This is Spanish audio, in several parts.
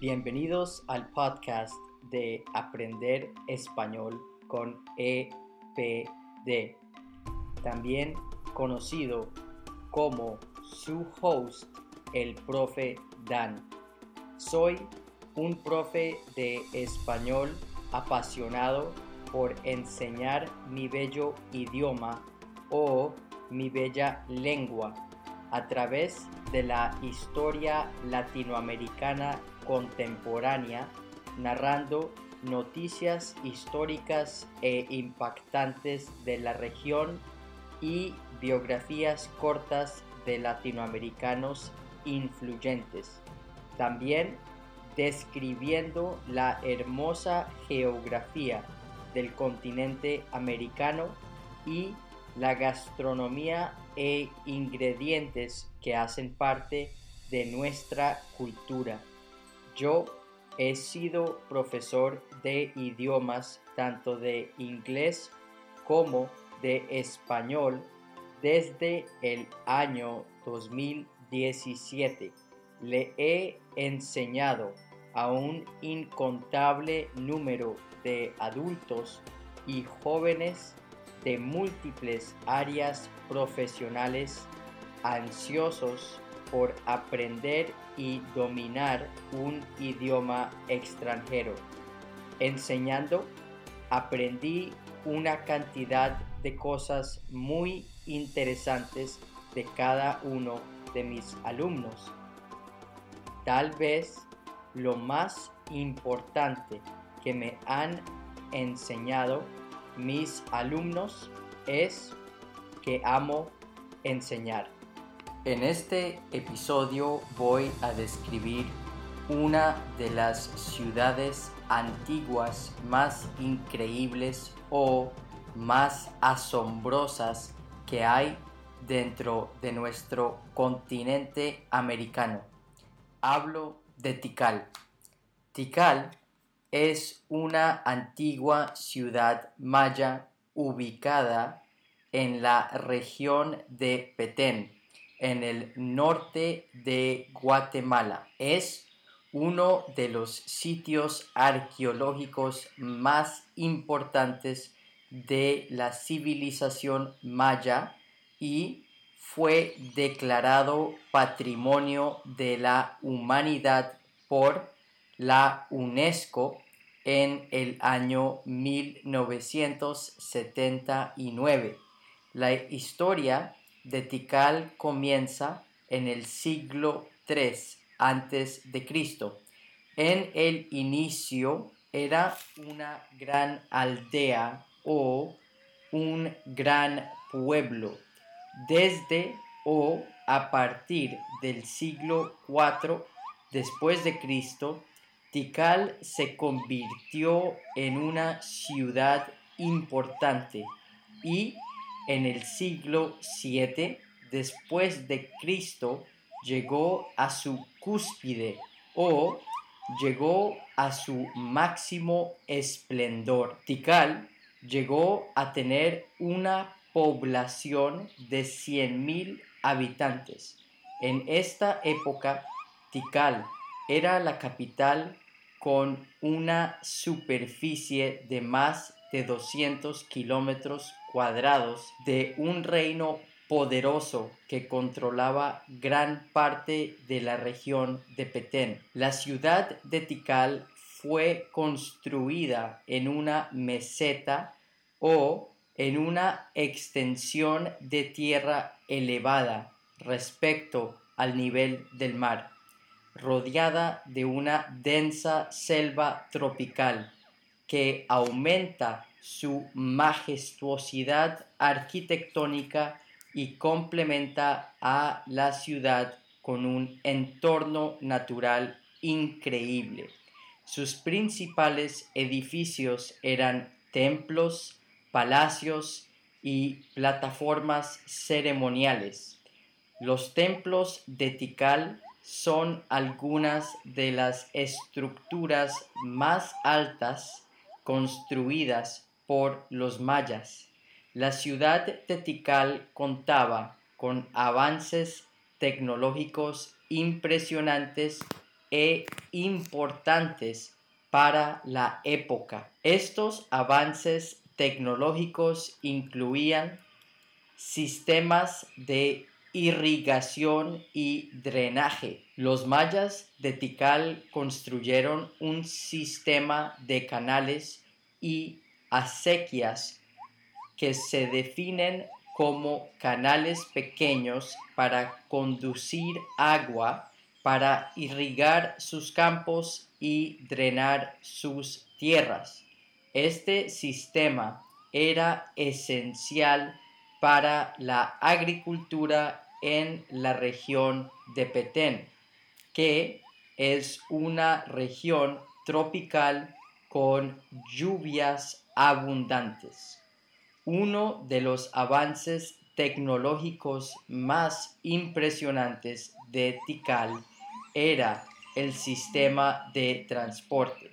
Bienvenidos al podcast de Aprender Español con EPD, también conocido como su host, el profe Dan. Soy un profe de español apasionado por enseñar mi bello idioma o mi bella lengua a través de la historia latinoamericana contemporánea, narrando noticias históricas e impactantes de la región y biografías cortas de latinoamericanos influyentes. También describiendo la hermosa geografía del continente americano y la gastronomía e ingredientes que hacen parte de nuestra cultura. Yo he sido profesor de idiomas tanto de inglés como de español desde el año 2017. Le he enseñado a un incontable número de adultos y jóvenes de múltiples áreas profesionales ansiosos por aprender y dominar un idioma extranjero. Enseñando, aprendí una cantidad de cosas muy interesantes de cada uno de mis alumnos. Tal vez lo más importante que me han enseñado mis alumnos es que amo enseñar. En este episodio voy a describir una de las ciudades antiguas más increíbles o más asombrosas que hay dentro de nuestro continente americano. Hablo de Tikal. Tikal es una antigua ciudad maya ubicada en la región de Petén, en el norte de Guatemala. Es uno de los sitios arqueológicos más importantes de la civilización maya y fue declarado Patrimonio de la Humanidad por la UNESCO en el año 1979. La historia de Tikal comienza en el siglo III antes de Cristo. En el inicio era una gran aldea o un gran pueblo. Desde o a partir del siglo IV después de Cristo, Tikal se convirtió en una ciudad importante y en el siglo VII después de Cristo llegó a su cúspide o llegó a su máximo esplendor. Tikal llegó a tener una población de 100.000 habitantes. En esta época, Tikal era la capital con una superficie de más de 200 kilómetros cuadrados de un reino poderoso que controlaba gran parte de la región de Petén. La ciudad de Tikal fue construida en una meseta o en una extensión de tierra elevada respecto al nivel del mar rodeada de una densa selva tropical que aumenta su majestuosidad arquitectónica y complementa a la ciudad con un entorno natural increíble. Sus principales edificios eran templos, palacios y plataformas ceremoniales. Los templos de Tikal son algunas de las estructuras más altas construidas por los mayas. La ciudad de Tikal contaba con avances tecnológicos impresionantes e importantes para la época. Estos avances tecnológicos incluían sistemas de irrigación y drenaje. Los mayas de Tikal construyeron un sistema de canales y acequias que se definen como canales pequeños para conducir agua, para irrigar sus campos y drenar sus tierras. Este sistema era esencial para la agricultura en la región de Petén, que es una región tropical con lluvias abundantes. Uno de los avances tecnológicos más impresionantes de Tikal era el sistema de transporte.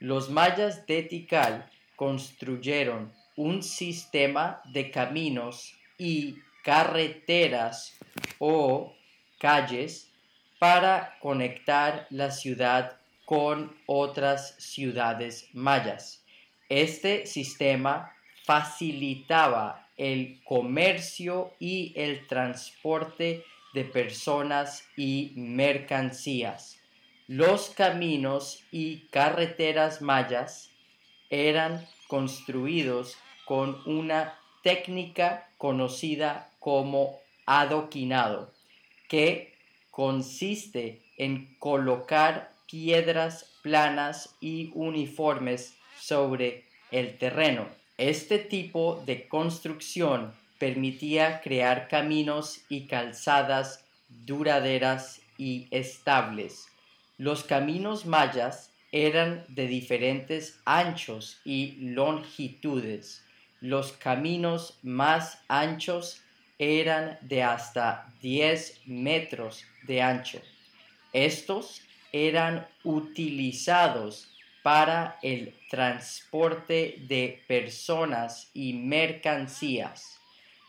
Los mayas de Tikal construyeron un sistema de caminos y carreteras o calles para conectar la ciudad con otras ciudades mayas. Este sistema facilitaba el comercio y el transporte de personas y mercancías. Los caminos y carreteras mayas eran construidos con una técnica conocida como adoquinado, que consiste en colocar piedras planas y uniformes sobre el terreno. Este tipo de construcción permitía crear caminos y calzadas duraderas y estables. Los caminos mayas eran de diferentes anchos y longitudes. Los caminos más anchos eran de hasta 10 metros de ancho. Estos eran utilizados para el transporte de personas y mercancías.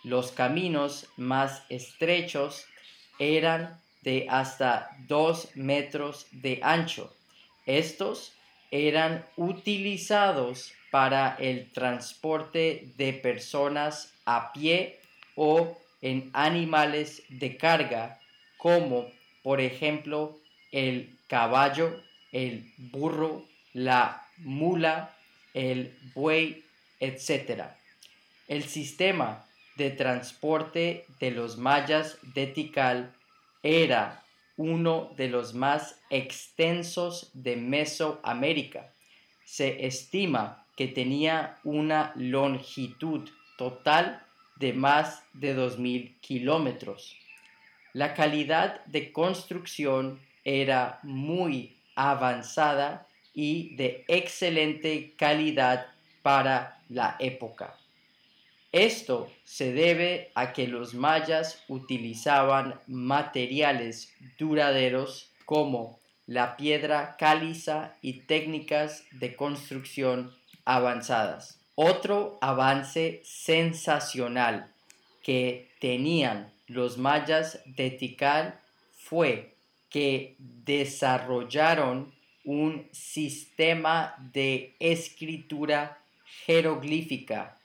Los caminos más estrechos eran de hasta 2 metros de ancho. Estos eran utilizados para el transporte de personas a pie o en animales de carga, como por ejemplo el caballo, el burro, la mula, el buey, etc. El sistema de transporte de los mayas de Tikal era uno de los más extensos de Mesoamérica. Se estima que tenía una longitud total de más de 2.000 kilómetros. La calidad de construcción era muy avanzada y de excelente calidad para la época. Esto se debe a que los mayas utilizaban materiales duraderos como la piedra caliza y técnicas de construcción avanzadas. Otro avance sensacional que tenían los mayas de Tikal fue que desarrollaron un sistema de escritura jeroglífica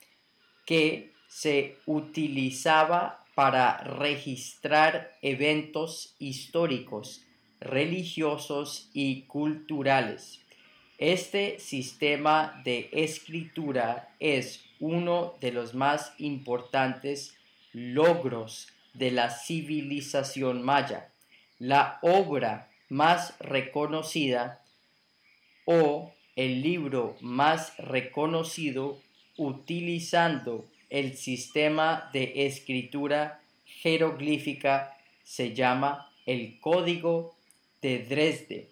que se utilizaba para registrar eventos históricos, religiosos y culturales. Este sistema de escritura es uno de los más importantes logros de la civilización maya. La obra más reconocida o el libro más reconocido utilizando el sistema de escritura jeroglífica se llama el Código de Dresde.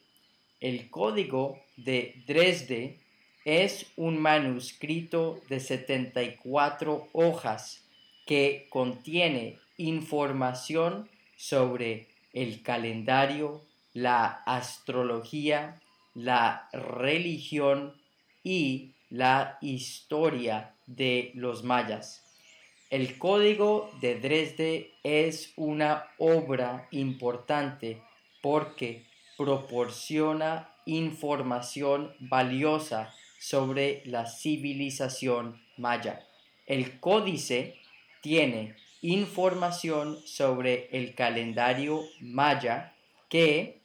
El Código de Dresde es un manuscrito de 74 hojas que contiene información sobre el calendario, la astrología, la religión y la historia de los mayas. El Código de Dresde es una obra importante porque proporciona información valiosa sobre la civilización maya. El códice tiene información sobre el calendario maya que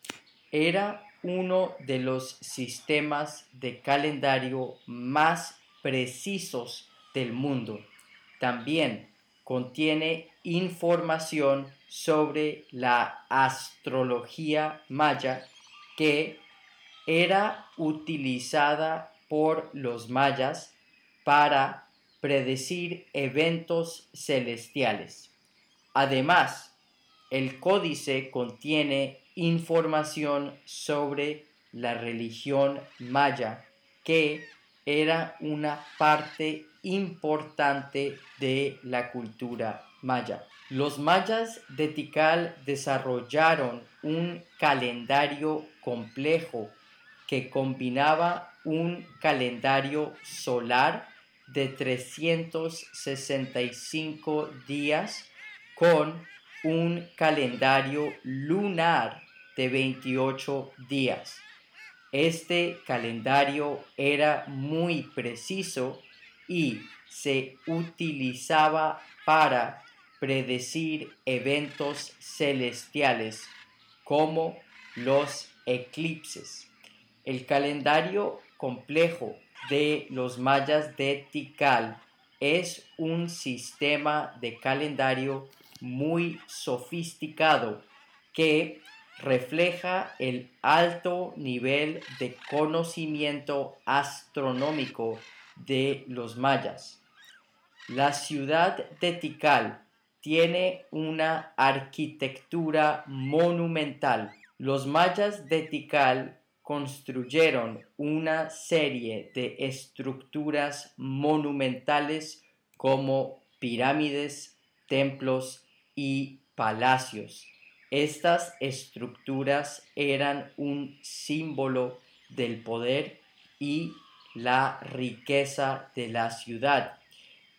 era uno de los sistemas de calendario más precisos del mundo. También contiene información sobre la astrología maya que era utilizada por los mayas para predecir eventos celestiales. Además, el códice contiene información sobre la religión maya, que era una parte importante de la cultura maya. Los mayas de Tikal desarrollaron un calendario complejo que combinaba un calendario solar de 365 días con un calendario lunar de 28 días. Este calendario era muy preciso y se utilizaba para predecir eventos celestiales como los eclipses. El calendario complejo de los mayas de Tikal es un sistema de calendario muy sofisticado que refleja el alto nivel de conocimiento astronómico de los mayas. La ciudad de Tikal tiene una arquitectura monumental. Los mayas de Tikal construyeron una serie de estructuras monumentales como pirámides, templos y palacios. Estas estructuras eran un símbolo del poder y la riqueza de la ciudad.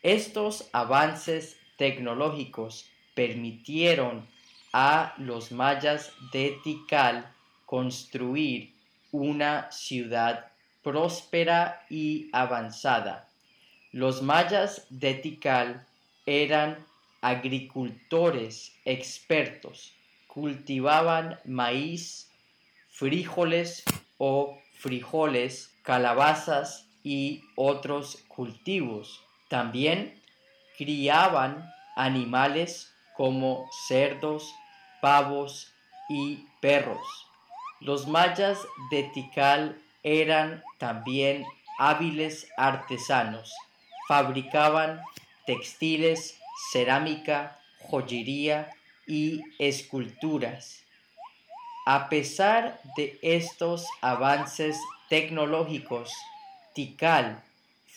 Estos avances tecnológicos permitieron a los mayas de Tikal construir una ciudad próspera y avanzada. Los mayas de Tikal eran agricultores expertos, cultivaban maíz, frijoles o frijoles, calabazas y otros cultivos. También criaban animales como cerdos, pavos y perros. Los mayas de Tikal eran también hábiles artesanos. Fabricaban textiles, cerámica, joyería y esculturas. A pesar de estos avances tecnológicos, Tikal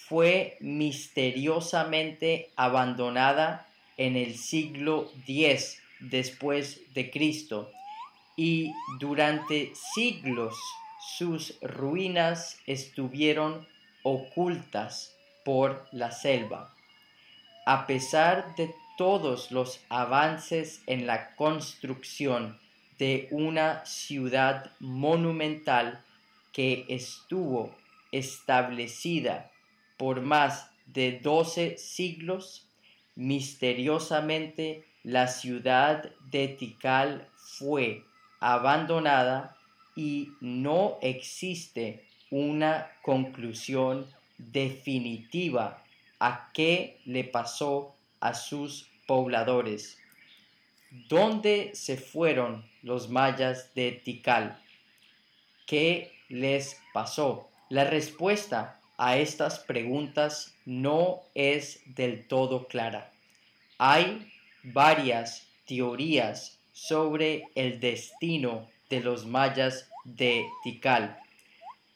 fue misteriosamente abandonada en el siglo X después de Cristo y durante siglos sus ruinas estuvieron ocultas por la selva. A pesar de todos los avances en la construcción de una ciudad monumental que estuvo establecida por más de doce siglos, misteriosamente la ciudad de Tikal fue abandonada y no existe una conclusión definitiva a qué le pasó a sus pobladores. ¿Dónde se fueron los mayas de Tikal? ¿Qué les pasó? La respuesta a estas preguntas no es del todo clara. Hay varias teorías sobre el destino de los mayas de Tikal.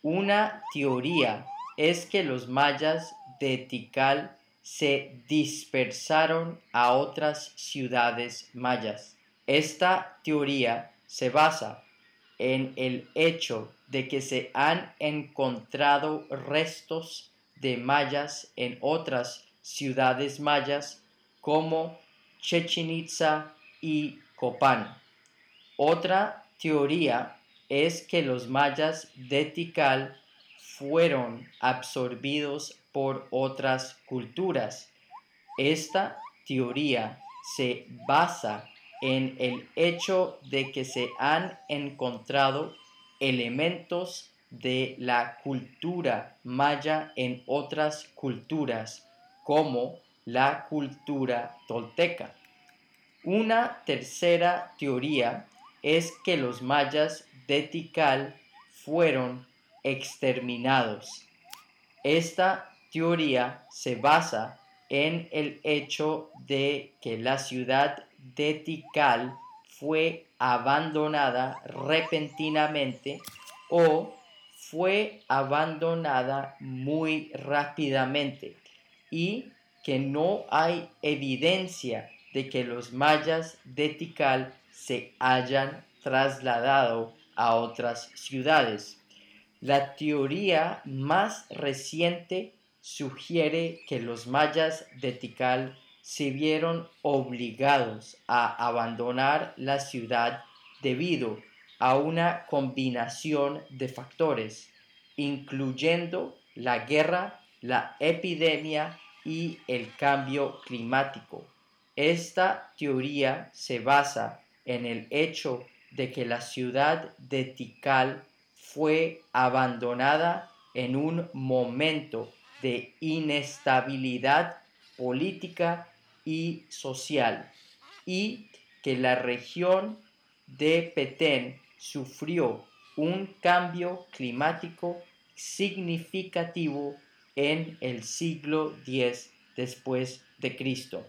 Una teoría es que los mayas de Tikal se dispersaron a otras ciudades mayas. Esta teoría se basa en el hecho de que se han encontrado restos de mayas en otras ciudades mayas como Chichen Itza y Copán. Otra teoría es que los mayas de Tikal fueron absorbidos por otras culturas. Esta teoría se basa en el hecho de que se han encontrado elementos de la cultura maya en otras culturas, como la cultura tolteca. Una tercera teoría es que los mayas de Tikal fueron exterminados. Esta teoría se basa en el hecho de que la ciudad de Tikal fue abandonada repentinamente o fue abandonada muy rápidamente y que no hay evidencia de que los mayas de Tikal se hayan trasladado a otras ciudades. La teoría más reciente sugiere que los mayas de Tikal se vieron obligados a abandonar la ciudad debido a una combinación de factores, incluyendo la guerra, la epidemia y el cambio climático. Esta teoría se basa en el hecho de que la ciudad de Tikal fue abandonada en un momento de inestabilidad política y social y que la región de Petén sufrió un cambio climático significativo en el siglo X después de Cristo.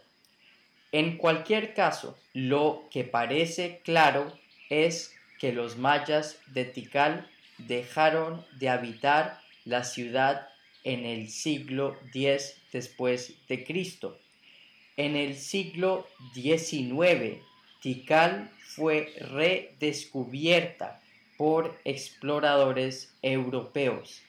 En cualquier caso, lo que parece claro es que los mayas de Tikal dejaron de habitar la ciudad en el siglo X después de Cristo. En el siglo XIX, Tikal fue redescubierta por exploradores europeos.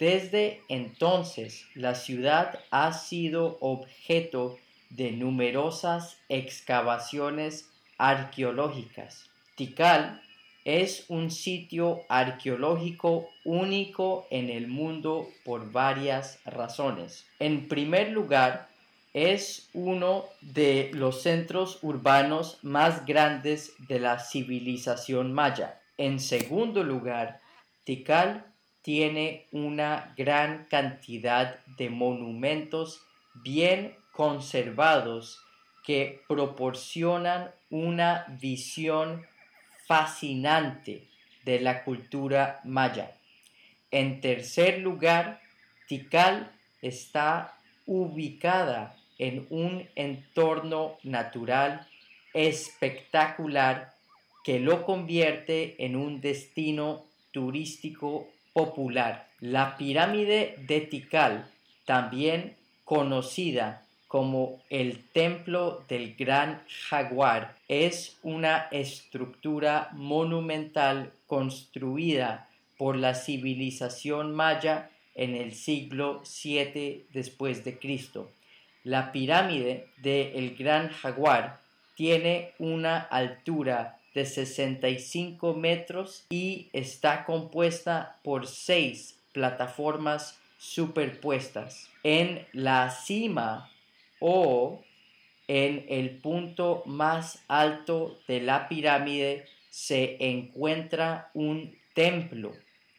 Desde entonces, la ciudad ha sido objeto de numerosas excavaciones arqueológicas. Tikal es un sitio arqueológico único en el mundo por varias razones. En primer lugar, es uno de los centros urbanos más grandes de la civilización maya. En segundo lugar, Tikal tiene una gran cantidad de monumentos bien conservados que proporcionan una visión fascinante de la cultura maya. En tercer lugar, Tikal está ubicada en un entorno natural espectacular que lo convierte en un destino turístico popular. La pirámide de Tikal, también conocida como el templo del gran jaguar, es una estructura monumental construida por la civilización maya en el siglo VII después de Cristo. La pirámide del Gran Jaguar tiene una altura de 65 metros y está compuesta por seis plataformas superpuestas. En la cima o en el punto más alto de la pirámide se encuentra un templo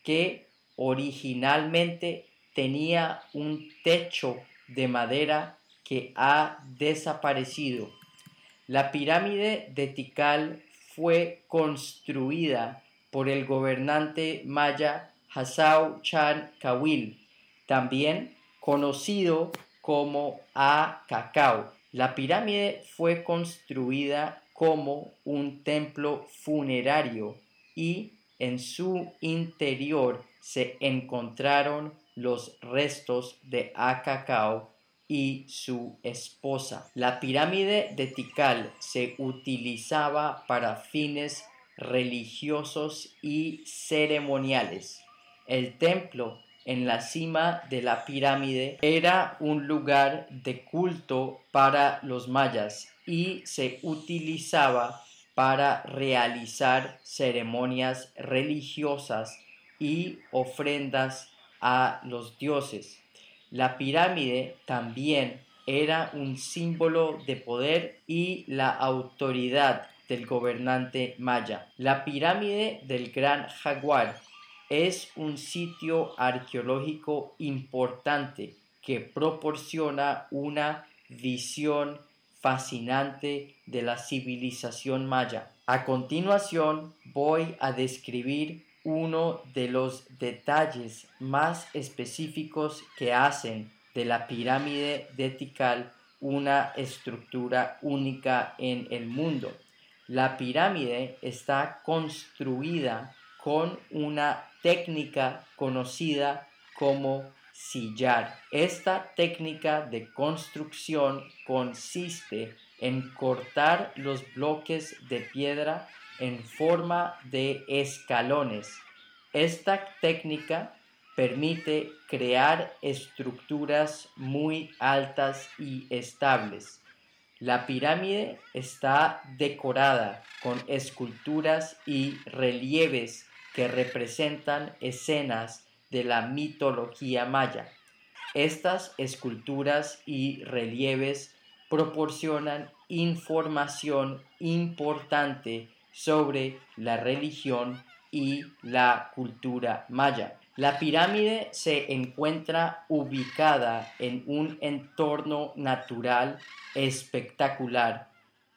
que originalmente tenía un techo de madera que ha desaparecido. La pirámide de Tikal fue construida por el gobernante maya Hassau Chan Kawil, también conocido como A Cacao. La pirámide fue construida como un templo funerario y en su interior se encontraron los restos de Acacao y su esposa. La pirámide de Tikal se utilizaba para fines religiosos y ceremoniales. El templo en la cima de la pirámide era un lugar de culto para los mayas y se utilizaba para realizar ceremonias religiosas y ofrendas a los dioses. La pirámide también era un símbolo de poder y la autoridad del gobernante maya. La pirámide del Gran Jaguar es un sitio arqueológico importante que proporciona una visión fascinante de la civilización maya. A continuación voy a describir uno de los detalles más específicos que hacen de la pirámide de Tikal una estructura única en el mundo. La pirámide está construida con una técnica conocida como sillar. Esta técnica de construcción consiste en cortar los bloques de piedra en forma de escalones. Esta técnica permite crear estructuras muy altas y estables. La pirámide está decorada con esculturas y relieves que representan escenas de la mitología maya. Estas esculturas y relieves proporcionan información importante sobre la religión y la cultura maya. La pirámide se encuentra ubicada en un entorno natural espectacular,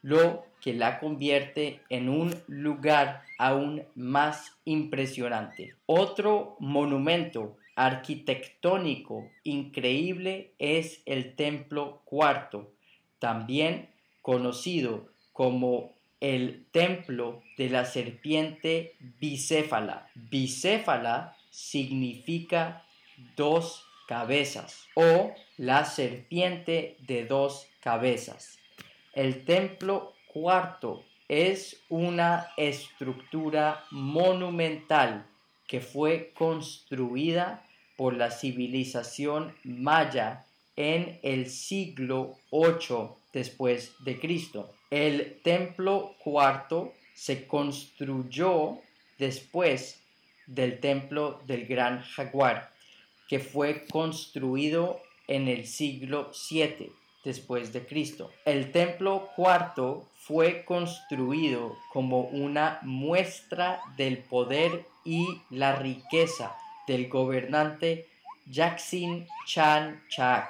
lo que la convierte en un lugar aún más impresionante. Otro monumento arquitectónico increíble es el templo cuarto, también conocido como el templo de la serpiente bicéfala. Bicéfala significa dos cabezas o la serpiente de dos cabezas. El templo cuarto es una estructura monumental que fue construida por la civilización maya en el siglo 8 después de Cristo. El templo cuarto se construyó después del templo del gran jaguar, que fue construido en el siglo 7 después de Cristo. El templo cuarto fue construido como una muestra del poder y la riqueza del gobernante Yaksin Chan Chak.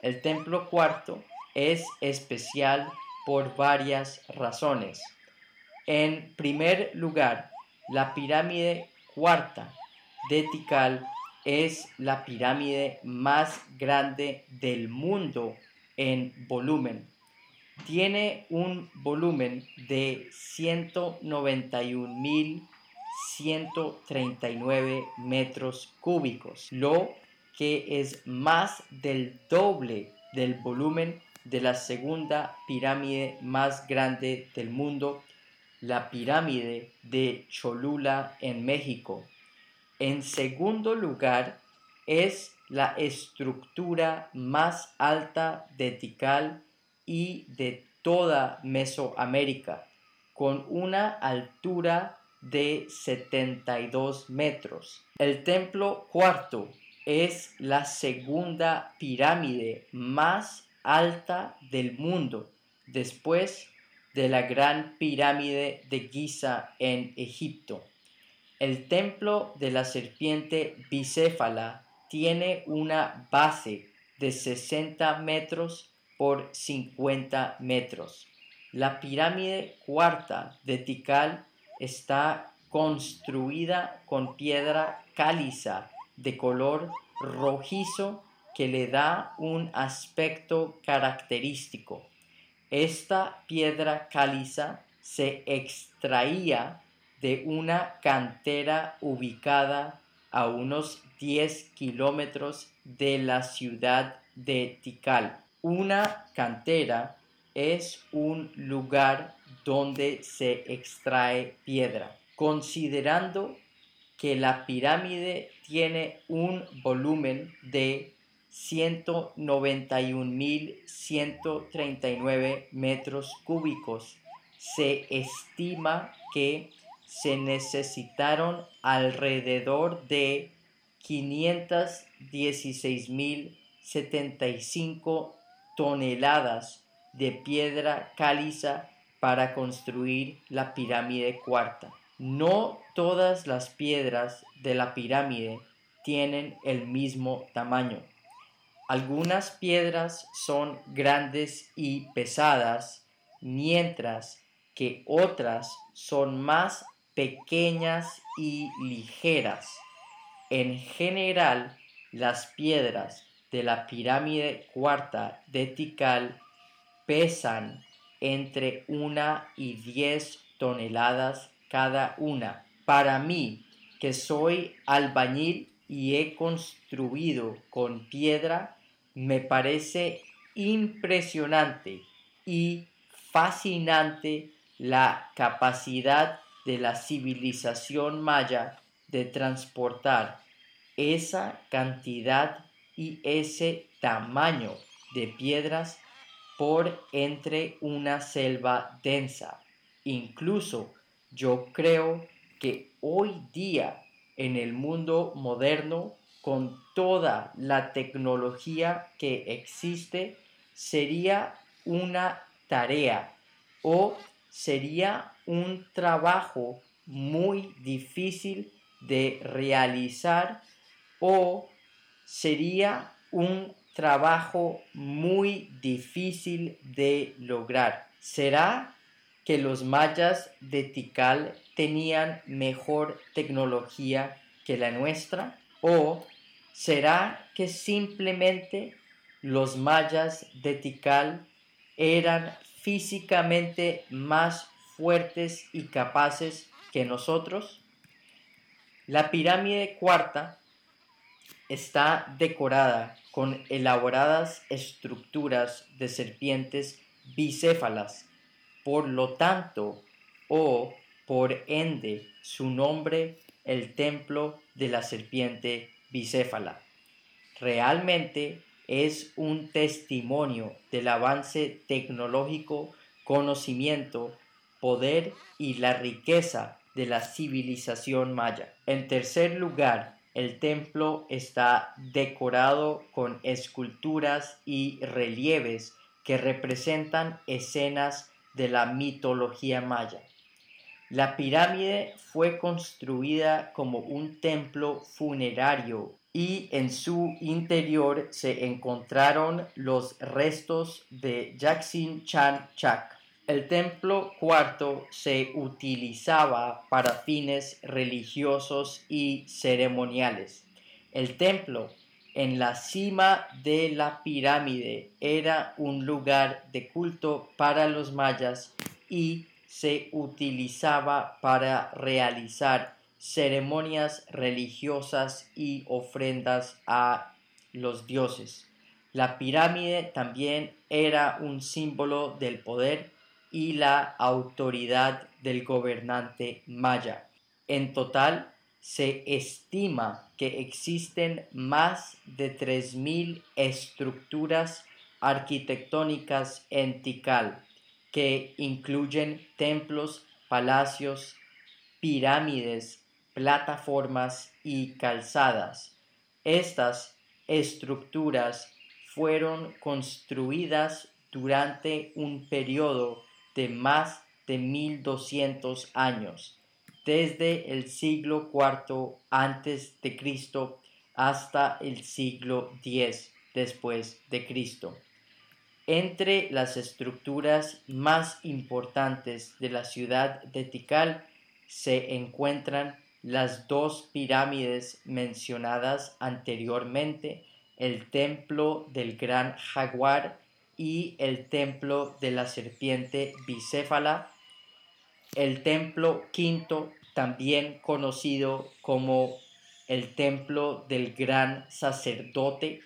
El templo cuarto es especial por varias razones. En primer lugar, la pirámide cuarta de Tikal es la pirámide más grande del mundo en volumen. Tiene un volumen de 191.139 metros cúbicos, lo que es más del doble del volumen de la segunda pirámide más grande del mundo la pirámide de Cholula en México. En segundo lugar, es la estructura más alta de Tikal y de toda Mesoamérica, con una altura de 72 metros. El templo cuarto es la segunda pirámide más alta del mundo, después de la gran pirámide de Giza en Egipto. El templo de la serpiente bicéfala tiene una base de 60 metros por 50 metros. La pirámide cuarta de Tikal está construida con piedra caliza de color rojizo que le da un aspecto característico. Esta piedra caliza se extraía de una cantera ubicada a unos 10 kilómetros de la ciudad de Tikal. Una cantera es un lugar donde se extrae piedra. Considerando que la pirámide tiene un volumen de 191.139 metros cúbicos. se estima que se necesitaron alrededor de 516.075 toneladas de piedra caliza para construir la pirámide cuarta. No todas las piedras de la pirámide tienen el mismo tamaño. Algunas piedras son grandes y pesadas, mientras que otras son más pequeñas y ligeras. En general, las piedras de la pirámide cuarta de Tikal pesan entre una y diez toneladas cada una. Para mí, que soy albañil y he construido con piedra, me parece impresionante y fascinante la capacidad de la civilización maya de transportar esa cantidad y ese tamaño de piedras por entre una selva densa. Incluso yo creo que hoy día en el mundo moderno, con toda la tecnología que existe, sería una tarea o sería un trabajo muy difícil de realizar o sería un trabajo muy difícil de lograr. ¿Será que los mayas de Tikal tenían mejor tecnología que la nuestra? ¿O será que simplemente los mayas de Tikal eran físicamente más fuertes y capaces que nosotros? La pirámide cuarta está decorada con elaboradas estructuras de serpientes bicéfalas. Por lo tanto, o por ende, su nombre, el templo de la serpiente bicéfala. Realmente es un testimonio del avance tecnológico, conocimiento, poder y la riqueza de la civilización maya. En tercer lugar, el templo está decorado con esculturas y relieves que representan escenas de la mitología maya. La pirámide fue construida como un templo funerario y en su interior se encontraron los restos de Jaksin Chan Chak. El templo cuarto se utilizaba para fines religiosos y ceremoniales. El templo en la cima de la pirámide era un lugar de culto para los mayas y se utilizaba para realizar ceremonias religiosas y ofrendas a los dioses. La pirámide también era un símbolo del poder y la autoridad del gobernante maya. En total, se estima que existen más de 3.000 estructuras arquitectónicas en Tikal, que incluyen templos, palacios, pirámides, plataformas y calzadas. Estas estructuras fueron construidas durante un periodo de más de 1200 años, desde el siglo IV antes de Cristo hasta el siglo X después de Cristo. Entre las estructuras más importantes de la ciudad de Tikal se encuentran las dos pirámides mencionadas anteriormente, el templo del gran jaguar y el templo de la serpiente bicéfala, el templo quinto, también conocido como el templo del gran sacerdote,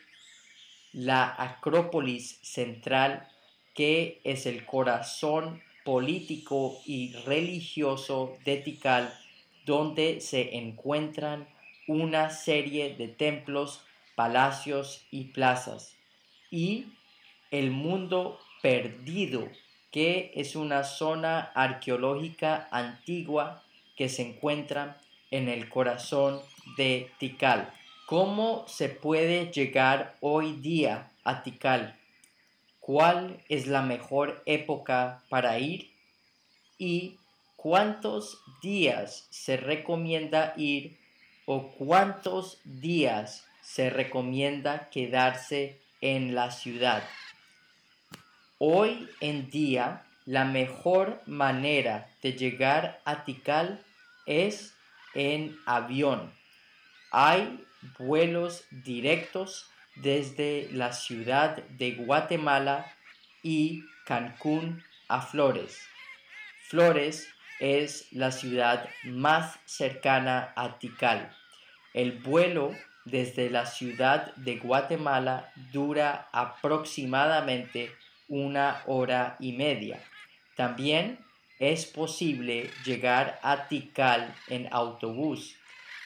la Acrópolis Central, que es el corazón político y religioso de Tikal, donde se encuentran una serie de templos, palacios y plazas, y el mundo perdido que es una zona arqueológica antigua que se encuentra en el corazón de Tikal. ¿Cómo se puede llegar hoy día a Tikal? ¿Cuál es la mejor época para ir? ¿Y cuántos días se recomienda ir o cuántos días se recomienda quedarse en la ciudad? Hoy en día la mejor manera de llegar a Tikal es en avión. Hay vuelos directos desde la ciudad de Guatemala y Cancún a Flores. Flores es la ciudad más cercana a Tikal. El vuelo desde la ciudad de Guatemala dura aproximadamente una hora y media. También es posible llegar a Tikal en autobús.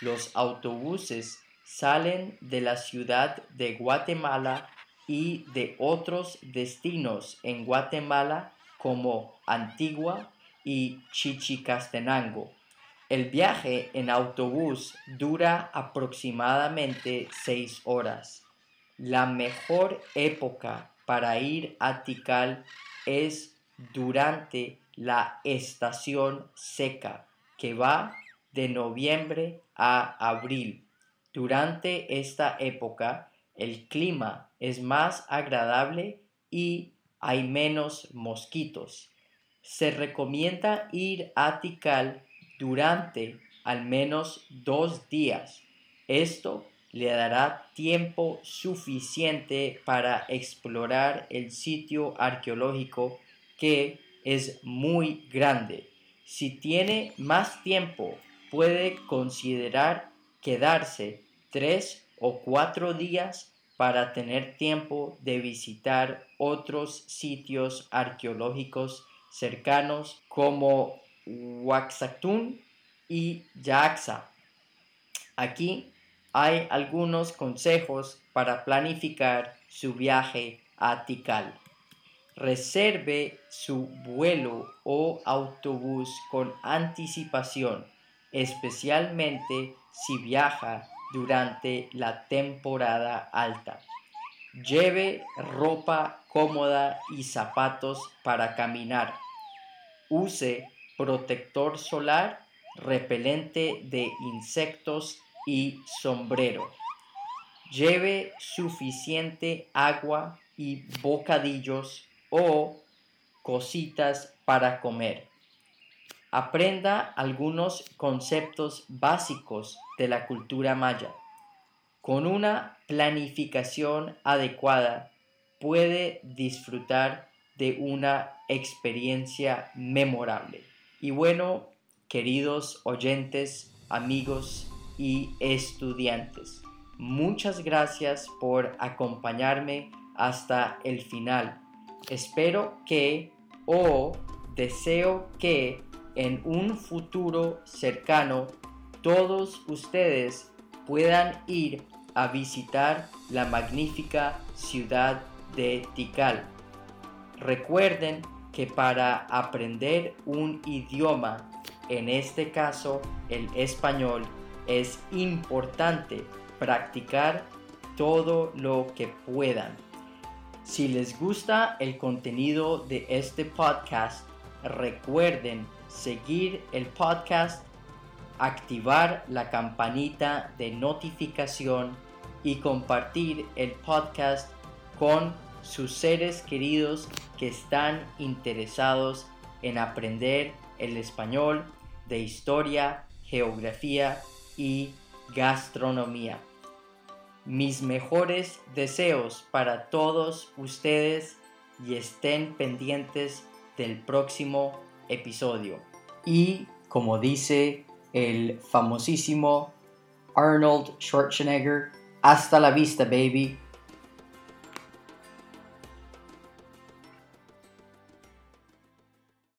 Los autobuses salen de la ciudad de Guatemala y de otros destinos en Guatemala como Antigua y Chichicastenango. El viaje en autobús dura aproximadamente seis horas. La mejor época para ir a Tikal es durante la estación seca que va de noviembre a abril. Durante esta época el clima es más agradable y hay menos mosquitos. Se recomienda ir a Tikal durante al menos dos días. Esto le dará tiempo suficiente para explorar el sitio arqueológico que es muy grande. Si tiene más tiempo, puede considerar quedarse tres o cuatro días para tener tiempo de visitar otros sitios arqueológicos cercanos como Waxatún y Yaxa. Aquí hay algunos consejos para planificar su viaje a Tikal. Reserve su vuelo o autobús con anticipación, especialmente si viaja durante la temporada alta. Lleve ropa cómoda y zapatos para caminar. Use protector solar, repelente de insectos y sombrero. Lleve suficiente agua y bocadillos o cositas para comer. Aprenda algunos conceptos básicos de la cultura maya. Con una planificación adecuada puede disfrutar de una experiencia memorable. Y bueno, queridos oyentes, amigos y estudiantes, muchas gracias por acompañarme hasta el final Espero que o deseo que en un futuro cercano todos ustedes puedan ir a visitar la magnífica ciudad de Tikal. Recuerden que para aprender un idioma, en este caso el español, es importante practicar todo lo que puedan. Si les gusta el contenido de este podcast, recuerden seguir el podcast, activar la campanita de notificación y compartir el podcast con sus seres queridos que están interesados en aprender el español de historia, geografía y gastronomía mis mejores deseos para todos ustedes y estén pendientes del próximo episodio. Y como dice el famosísimo Arnold Schwarzenegger, hasta la vista baby.